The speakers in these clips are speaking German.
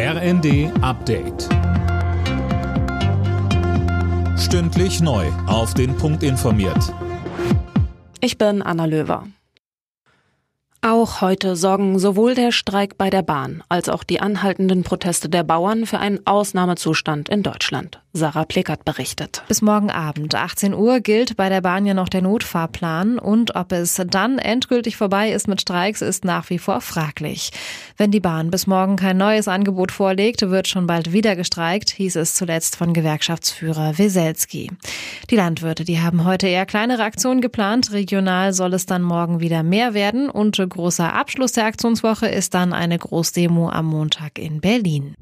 RND Update. Stündlich neu. Auf den Punkt informiert. Ich bin Anna Löwer. Auch heute sorgen sowohl der Streik bei der Bahn als auch die anhaltenden Proteste der Bauern für einen Ausnahmezustand in Deutschland. Sarah Pleckert berichtet. Bis morgen Abend, 18 Uhr, gilt bei der Bahn ja noch der Notfahrplan und ob es dann endgültig vorbei ist mit Streiks, ist nach wie vor fraglich. Wenn die Bahn bis morgen kein neues Angebot vorlegt, wird schon bald wieder gestreikt, hieß es zuletzt von Gewerkschaftsführer Weselski. Die Landwirte, die haben heute eher kleinere Aktionen geplant. Regional soll es dann morgen wieder mehr werden und großer Abschluss der Aktionswoche ist dann eine Großdemo am Montag in Berlin.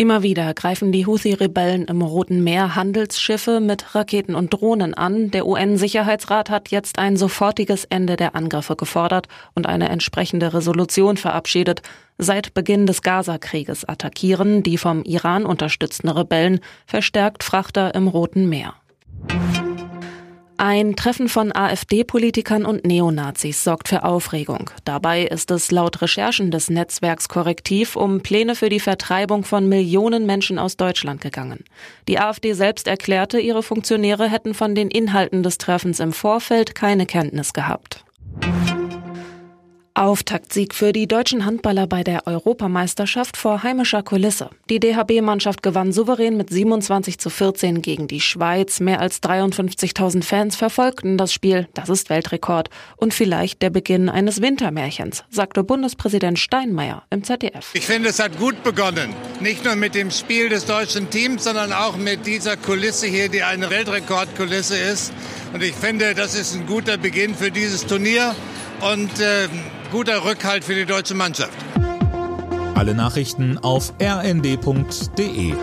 Immer wieder greifen die Houthi-Rebellen im Roten Meer Handelsschiffe mit Raketen und Drohnen an. Der UN-Sicherheitsrat hat jetzt ein sofortiges Ende der Angriffe gefordert und eine entsprechende Resolution verabschiedet. Seit Beginn des Gaza-Krieges attackieren die vom Iran unterstützten Rebellen verstärkt Frachter im Roten Meer. Ein Treffen von AfD-Politikern und Neonazis sorgt für Aufregung. Dabei ist es laut Recherchen des Netzwerks Korrektiv um Pläne für die Vertreibung von Millionen Menschen aus Deutschland gegangen. Die AfD selbst erklärte, ihre Funktionäre hätten von den Inhalten des Treffens im Vorfeld keine Kenntnis gehabt. Auftaktsieg für die deutschen Handballer bei der Europameisterschaft vor heimischer Kulisse. Die DHB-Mannschaft gewann souverän mit 27 zu 14 gegen die Schweiz. Mehr als 53.000 Fans verfolgten das Spiel. Das ist Weltrekord. Und vielleicht der Beginn eines Wintermärchens, sagte Bundespräsident Steinmeier im ZDF. Ich finde, es hat gut begonnen. Nicht nur mit dem Spiel des deutschen Teams, sondern auch mit dieser Kulisse hier, die eine Weltrekordkulisse ist. Und ich finde, das ist ein guter Beginn für dieses Turnier. Und äh, guter Rückhalt für die deutsche Mannschaft. Alle Nachrichten auf rnd.de